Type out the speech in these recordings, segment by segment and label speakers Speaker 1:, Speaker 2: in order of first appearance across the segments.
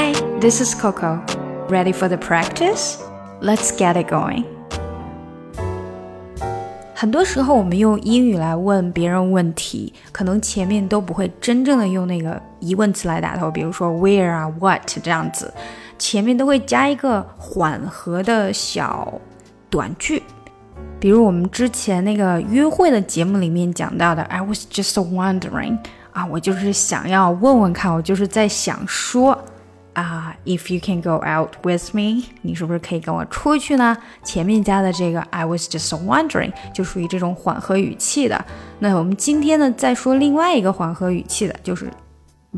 Speaker 1: Hi, this is Coco. Ready for the practice? Let's get it going. 很多时候，我们用英语来问别人问题，可能前面都不会真正的用那个疑问词来打头，比如说 where 啊，what 这样子，前面都会加一个缓和的小短句。比如我们之前那个约会的节目里面讲到的，I was just wondering 啊，我就是想要问问看，我就是在想说。啊、，If you can go out with me，你是不是可以跟我出去呢？前面加的这个 I was just wondering 就属于这种缓和语气的。那我们今天呢，再说另外一个缓和语气的，就是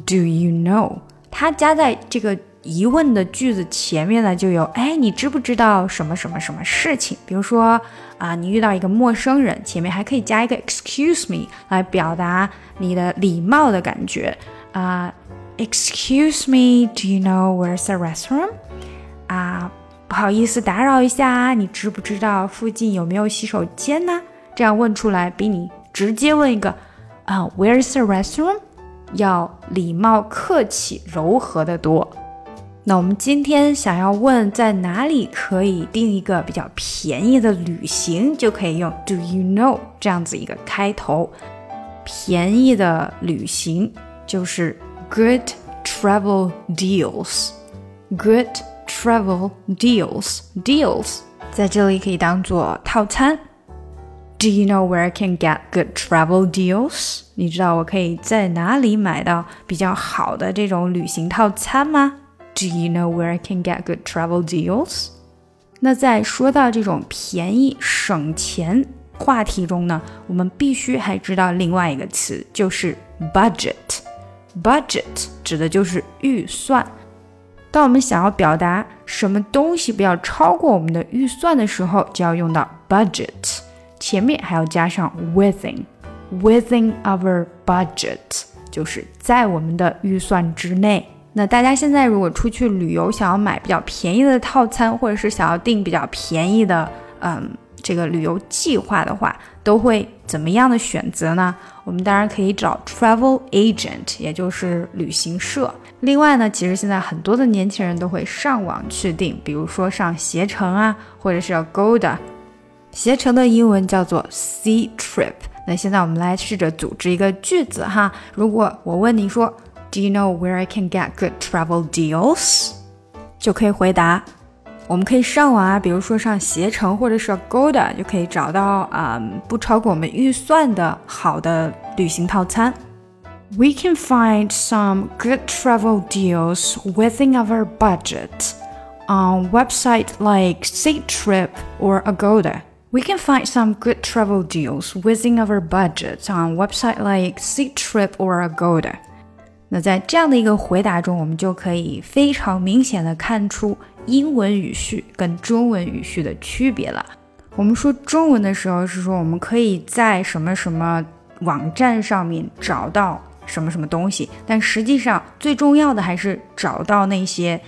Speaker 1: Do you know？它加在这个疑问的句子前面呢，就有哎，你知不知道什么什么什么事情？比如说啊，你遇到一个陌生人，前面还可以加一个 Excuse me 来表达你的礼貌的感觉啊。Excuse me, do you know where's the restroom? 啊，不好意思打扰一下，你知不知道附近有没有洗手间呢？这样问出来比你直接问一个啊，Where's the restroom？要礼貌、客气、柔和的多。那我们今天想要问在哪里可以订一个比较便宜的旅行，就可以用 Do you know 这样子一个开头。便宜的旅行就是。good travel deals. Good travel deals. Deals 在这里可以当做套餐。Do you know where I can get good travel deals？你知道我可以在哪里买到比较好的这种旅行套餐吗？Do you know where I can get good travel deals？那在说到这种便宜省钱话题中呢，我们必须还知道另外一个词，就是 budget。 Budget 指的就是预算。当我们想要表达什么东西不要超过我们的预算的时候，就要用到 budget，前面还要加上 within，within our budget，就是在我们的预算之内。那大家现在如果出去旅游，想要买比较便宜的套餐，或者是想要订比较便宜的，嗯。这个旅游计划的话，都会怎么样的选择呢？我们当然可以找 travel agent，也就是旅行社。另外呢，其实现在很多的年轻人都会上网去订，比如说上携程啊，或者是 Agoda。携程的英文叫做 C Trip。那现在我们来试着组织一个句子哈。如果我问你说，Do you know where I can get good travel deals？就可以回答。我们可以上网啊，比如说上携程或者是 Agoda，就可以找到啊、嗯、不超过我们预算的好的旅行套餐。We can find some good travel deals within our budget on website like Ctrip or Agoda. We can find some good travel deals within our budget on website like Ctrip or Agoda. 那在这样的一个回答中，我们就可以非常明显的看出英文语序跟中文语序的区别了。我们说中文的时候是说我们可以在什么什么网站上面找到什么什么东西，但实际上最重要的还是找到那些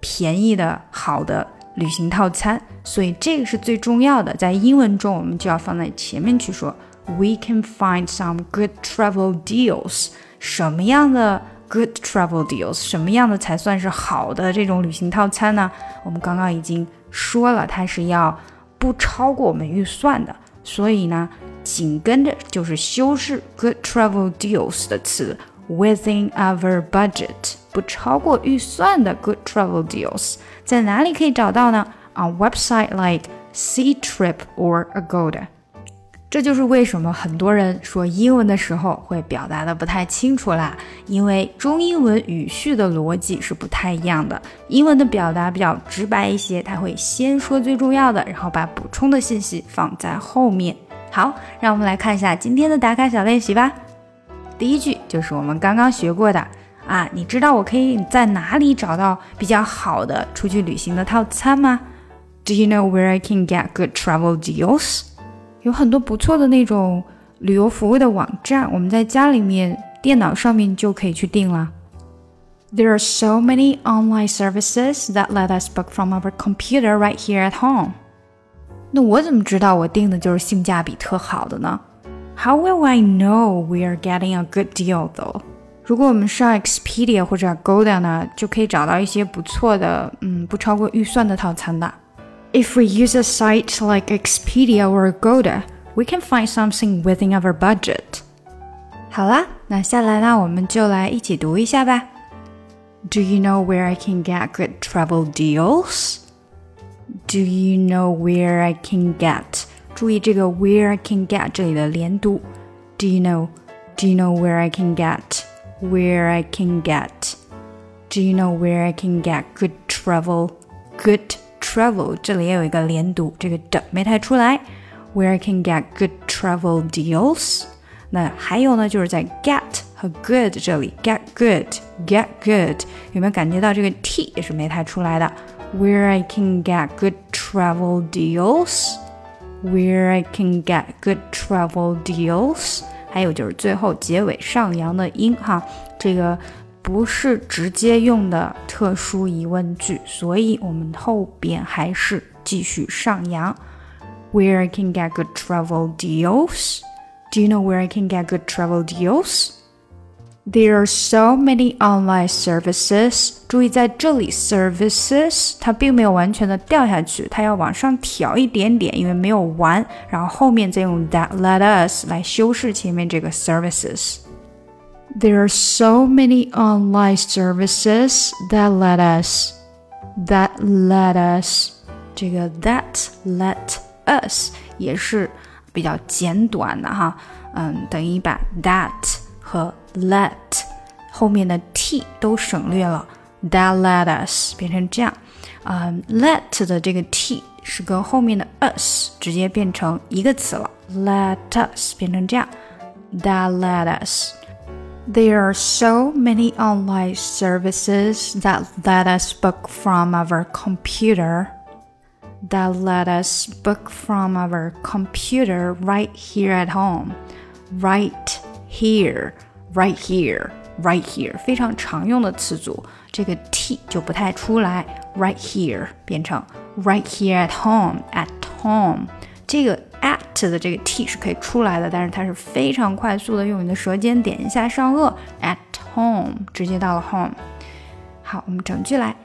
Speaker 1: 便宜的好的旅行套餐。所以这个是最重要的，在英文中我们就要放在前面去说。We can find some good travel deals. 什么样的 good travel deals，什么样的才算是好的这种旅行套餐呢？我们刚刚已经说了，它是要不超过我们预算的，所以呢，紧跟着就是修饰 good travel deals 的词，within our budget，不超过预算的 good travel deals，在哪里可以找到呢？On website like Ctrip or Agoda。这就是为什么很多人说英文的时候会表达的不太清楚啦，因为中英文语序的逻辑是不太一样的。英文的表达比较直白一些，它会先说最重要的，然后把补充的信息放在后面。好，让我们来看一下今天的打卡小练习吧。第一句就是我们刚刚学过的啊，你知道我可以在哪里找到比较好的出去旅行的套餐吗？Do you know where I can get good travel deals？有很多不错的那种旅游服务的网站，我们在家里面电脑上面就可以去订了。There are so many online services that let us book from our computer right here at home。那我怎么知道我订的就是性价比特好的呢？How will I know we are getting a good deal though？ 如果我们上 Expedia 或者 Agoda 呢，就可以找到一些不错的，嗯，不超过预算的套餐的。 If we use a site like Expedia or Agoda, we can find something within our budget. 好啦，那下来呢，我们就来一起读一下吧。Do you know where I can get good travel deals? Do you know where I can get? 注意这个 where I can get 这里的连读。Do you know? Do you know where I can get? where I can get. Do you know where I can get good travel? Good travel 这里也有一个连读，这个的没太出来。Where I can get good travel deals。那还有呢，就是在 get 和 good 这里，get good，get good，有没有感觉到这个 t 也是没太出来的？Where I can get good travel deals。Where I can get good travel deals。还有就是最后结尾上扬的音哈，这个 不是直接用的特殊疑问句，所以我们后边还是继续上扬。Where I can get good travel deals? Do you know where I can get good travel deals? There are so many online services。注意在这里，services 它并没有完全的掉下去，它要往上挑一点点，因为没有完。然后后面再用 that let us 来修饰前面这个 services。 There are so many online services that let us that let us 这个 that let us 也是比较简短的哈，嗯，等于把 that 和 let 后面的 t 都省略了，that let us 变成这样，嗯，let 的这个 t 是跟后面的 us 直接变成一个词了，let us 变成这样，that let us。 There are so many online services that let us book from our computer. That let us book from our computer right here at home. Right here, right here, right here，非常常用的词组，这个 t 就不太出来。Right here 变成 right here at home, at home。这个 at 的这个 t 是可以出来的，但是它是非常快速的，用你的舌尖点一下上颚，at home，直接到了 home。好，我们整句来。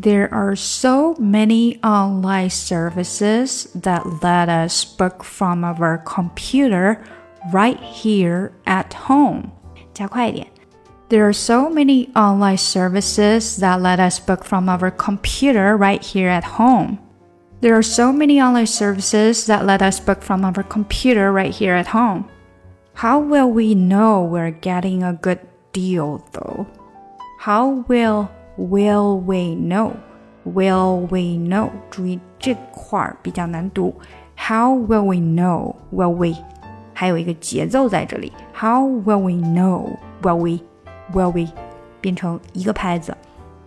Speaker 1: There are so many online services that let us book from our computer right here at home. 加快一点。There are so many online services that let us book from our computer right here at home. There are so many online services that let us book from our computer right here at home. How will we know we're getting a good deal though? How will will we know? Will we know? 注意这块儿比较难读。How will we know? Will we? 还有一个节奏在这里。How will we know? Will we? Will we? 变成一个拍子。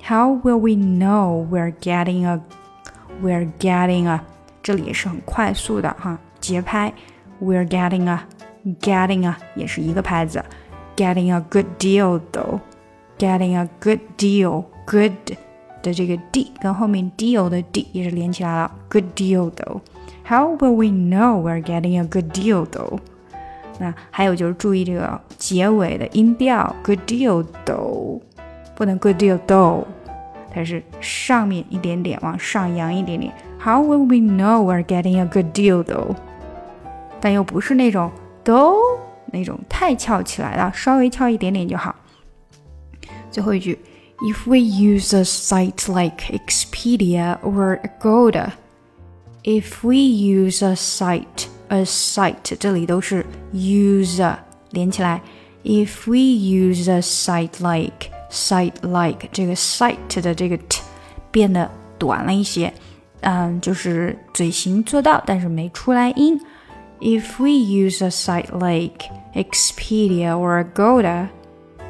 Speaker 1: How will we know we're getting a we're getting a 这里也是很快速的哈节拍。We're getting a getting a 也是一个拍子。Getting a good deal though. Getting a good deal. Good 的这个 d 跟后面 deal 的 d 也是连起来了。Good deal though. How will we know we're getting a good deal though? 那还有就是注意这个结尾的音调，good deal though，不能 good deal though， 它是上面一点点往上扬一点点。How will we know we're getting a good deal though？但又不是那种 though 那种太翘起来了，稍微翘一点点就好。最后一句，If we use a site like Expedia or Agoda，if we use a site a site，这里都是 use 连起来。If we use a site like site like 这个 site 的这个 t 变得短了一些，嗯，就是嘴型做到，但是没出来音。If we use a site like Expedia or Agoda,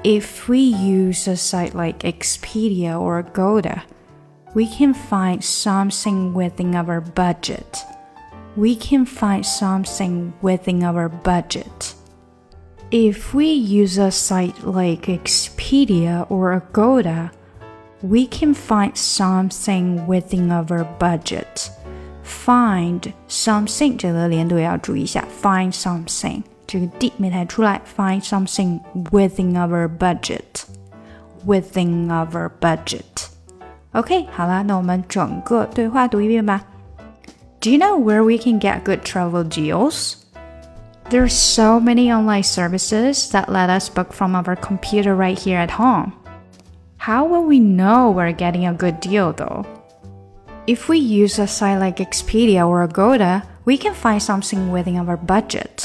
Speaker 1: if we use a site like Expedia or Agoda, we can find something within our budget. We can find something within our budget. If we use a site like Expedia or Agoda, we can find something within our budget. Find something 这个连读也要注意一下，find something 这个 d 没弹出来，find something within our budget。Within our budget. OK，好了，那我们整个对话读一遍吧。Do you know where we can get good travel deals? There are so many online services that let us book from our computer right here at home. How will we know we're getting a good deal though? If we use a site like Expedia or Agoda, we can find something within our budget.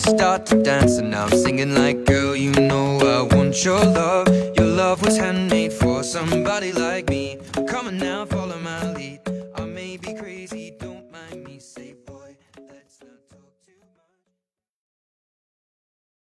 Speaker 1: start to dance And now I'm singing like, girl, you know I want your love. Your love was handmade for somebody like me. Come on now, follow